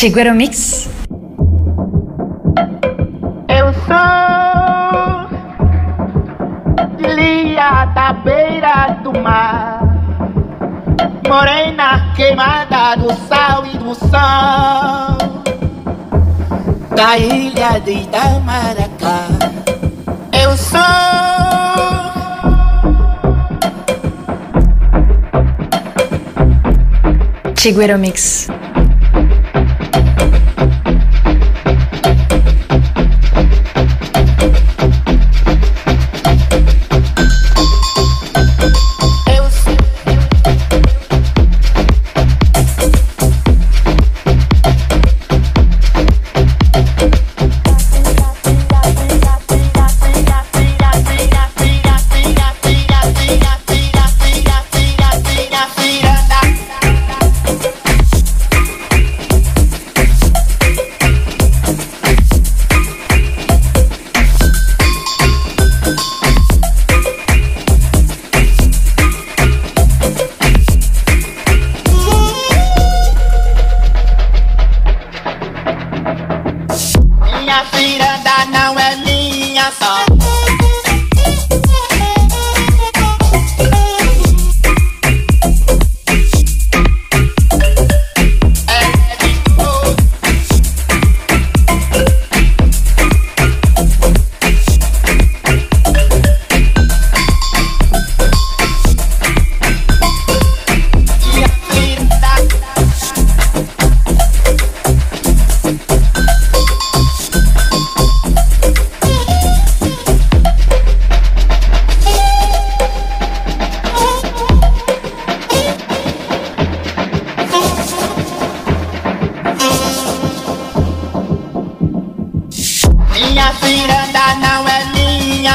Chiguero Mix. Eu sou Lia da beira do mar, morena queimada do sal e do sol, da ilha de Itamaracá. Eu sou Chiguero Mix.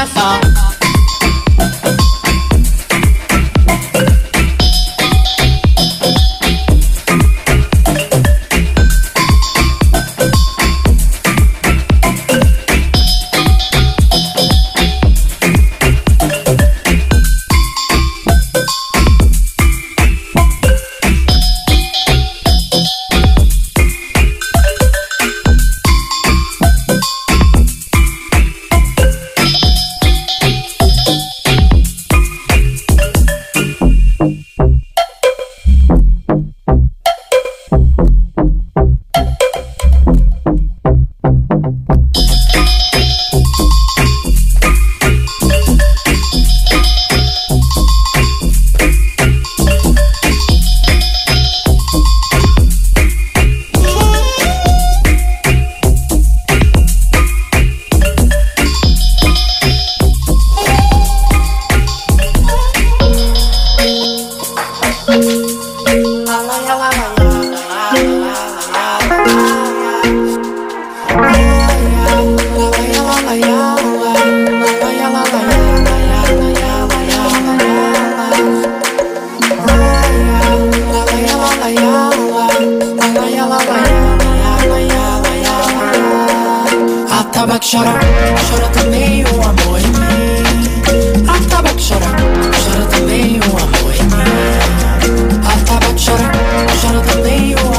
song. you.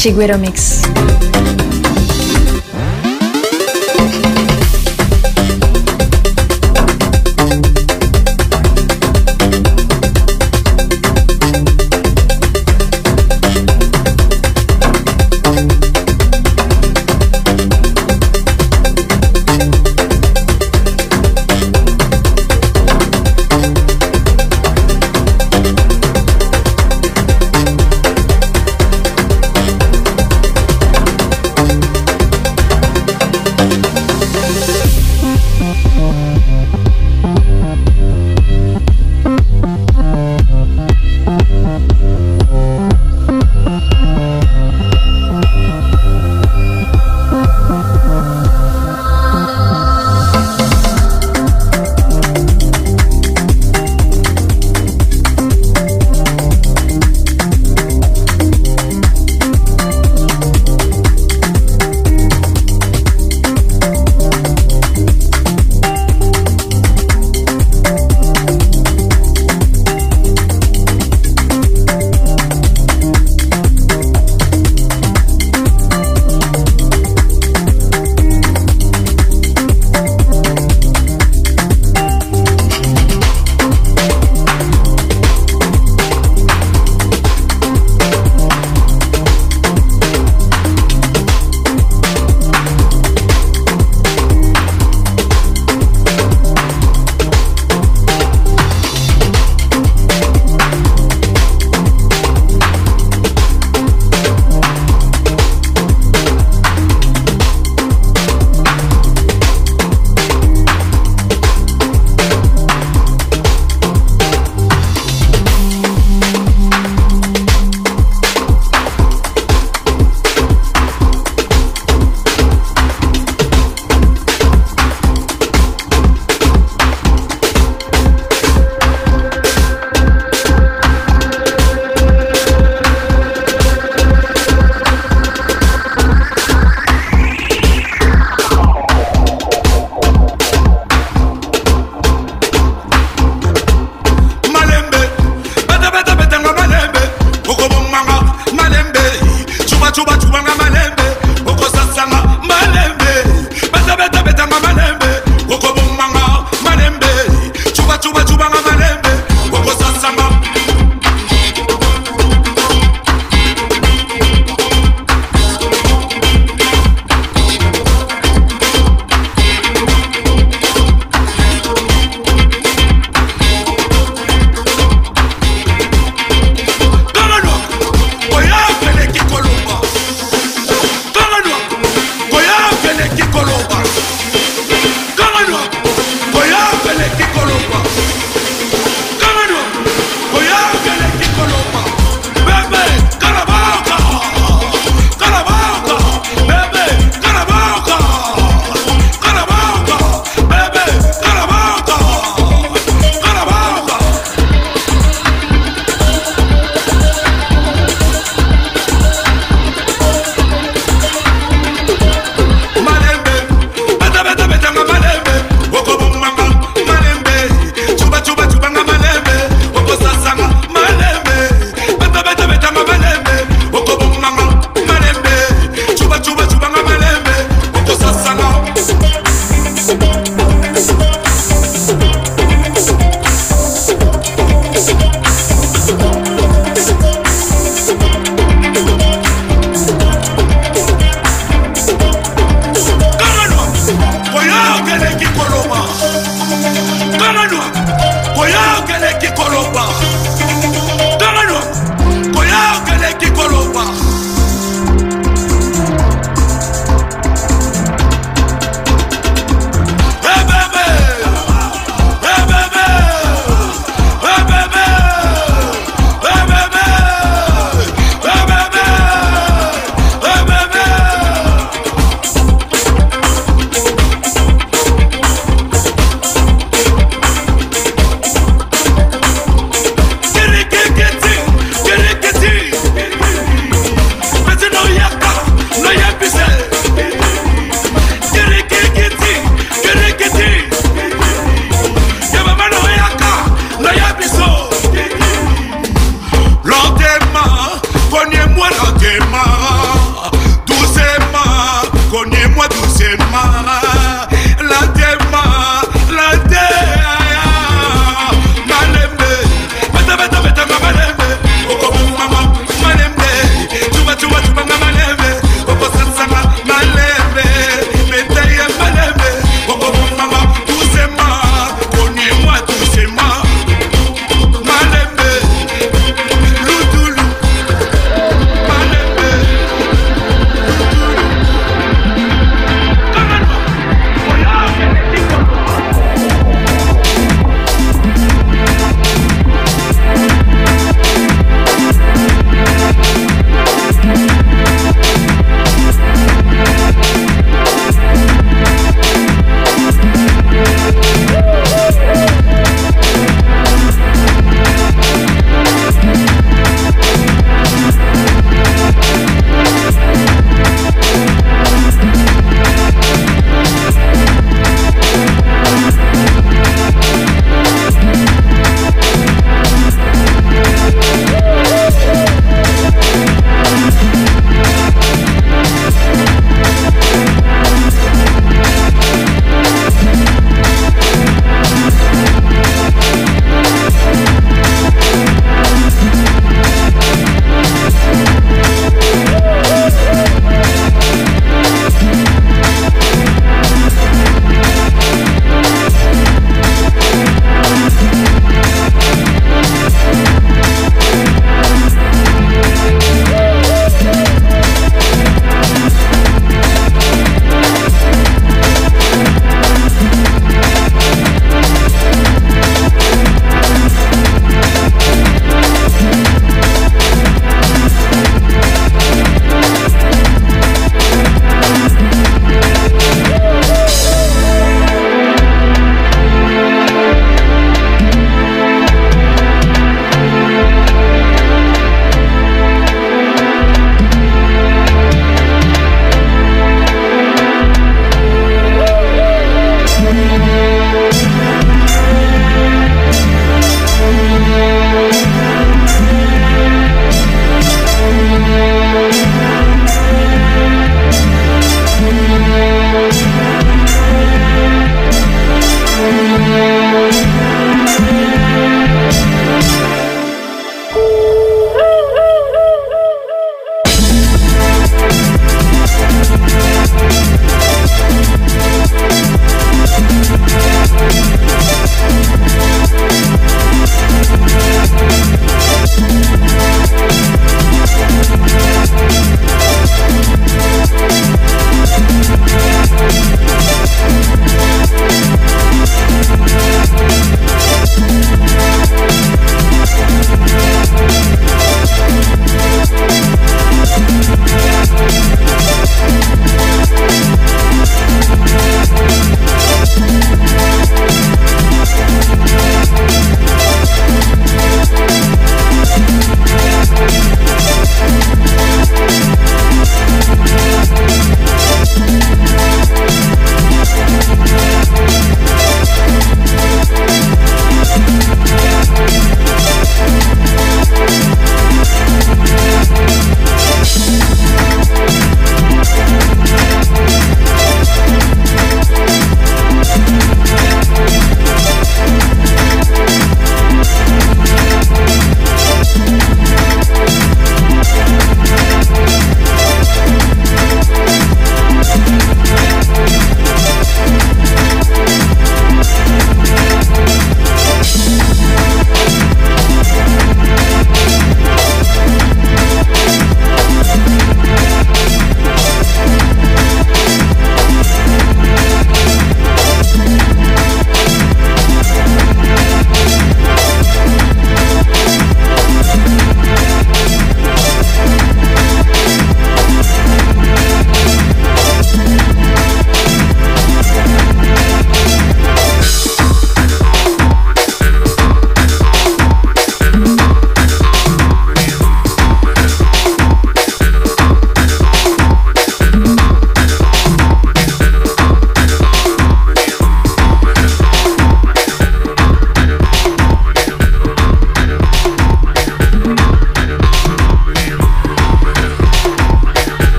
Chiguero Mix.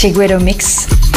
Chiguero Mix.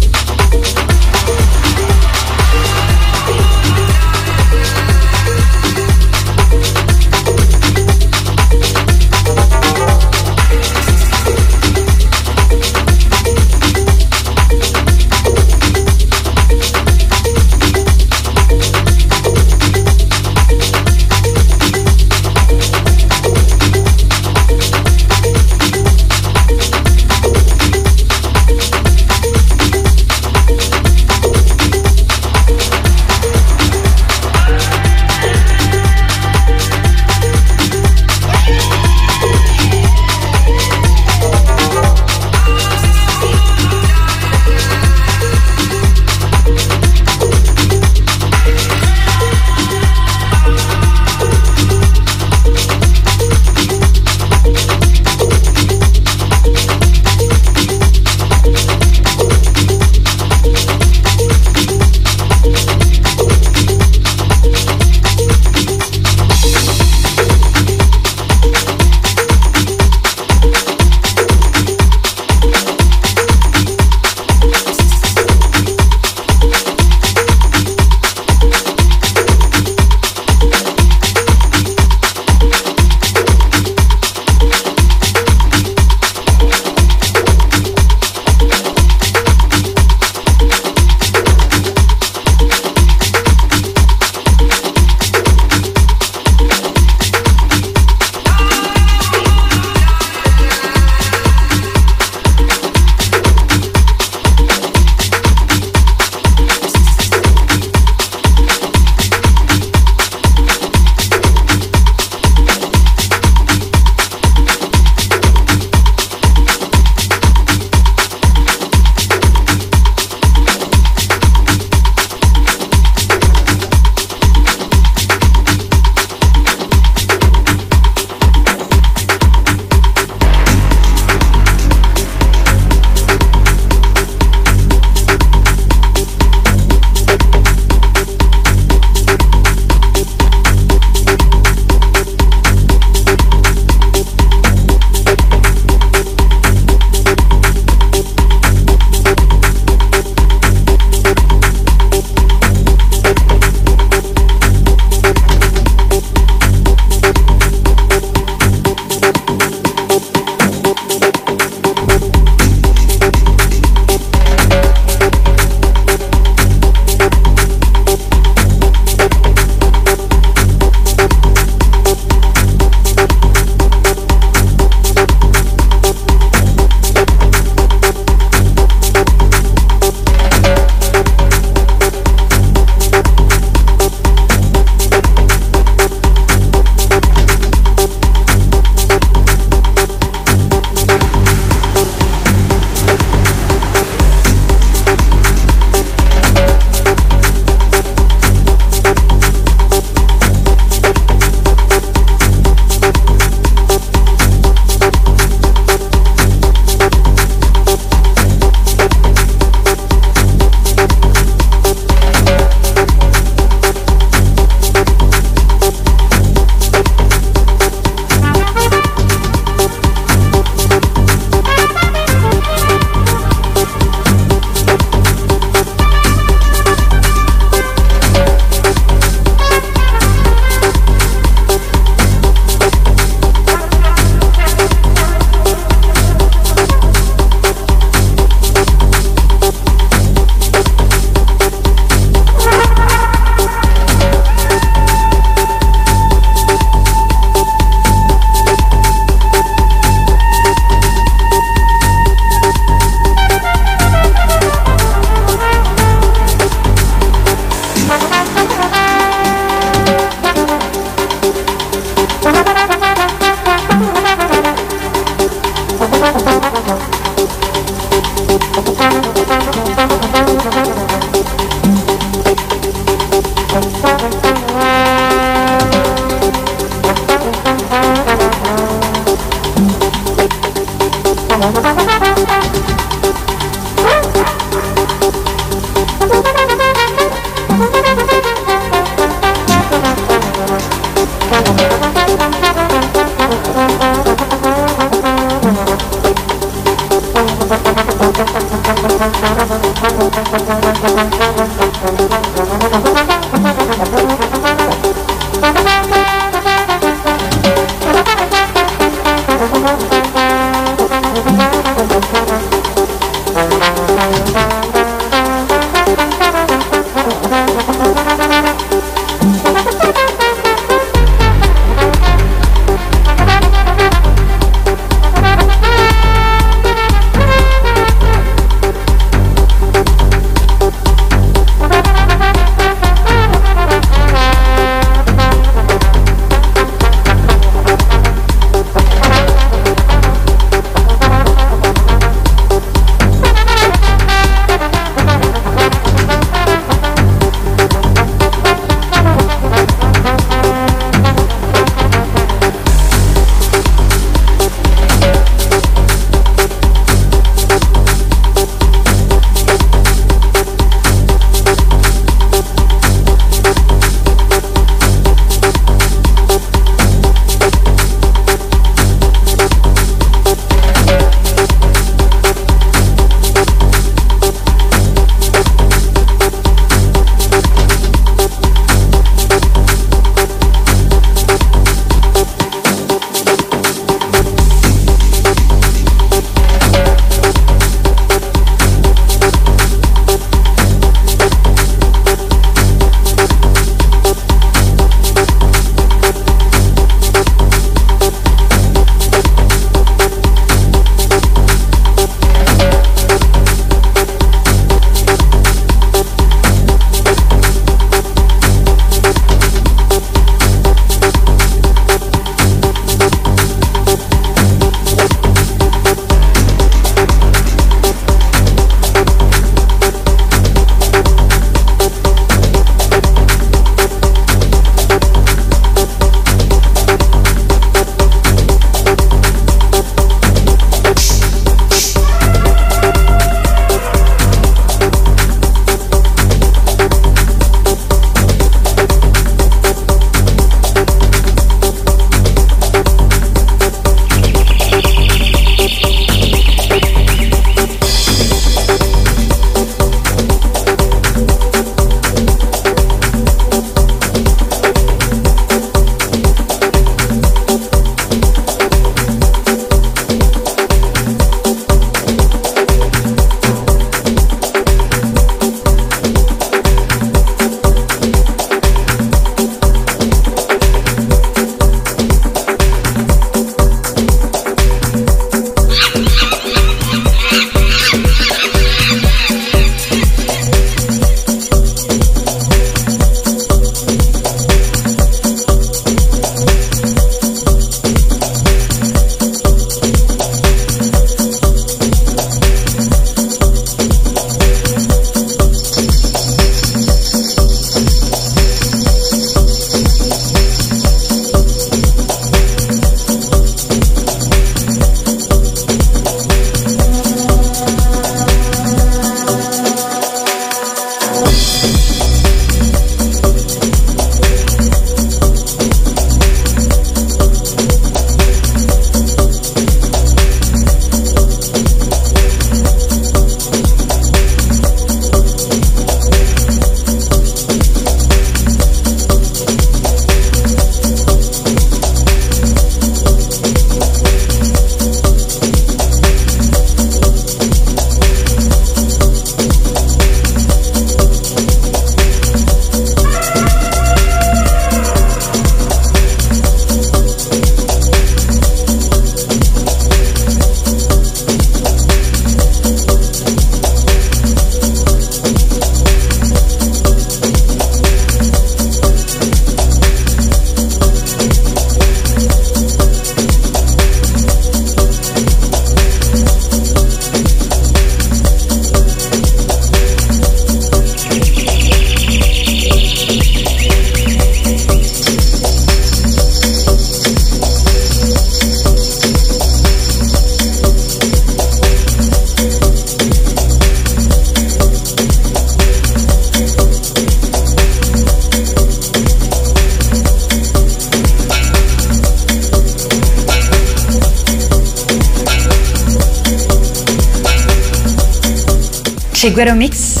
Chigueiro Mix.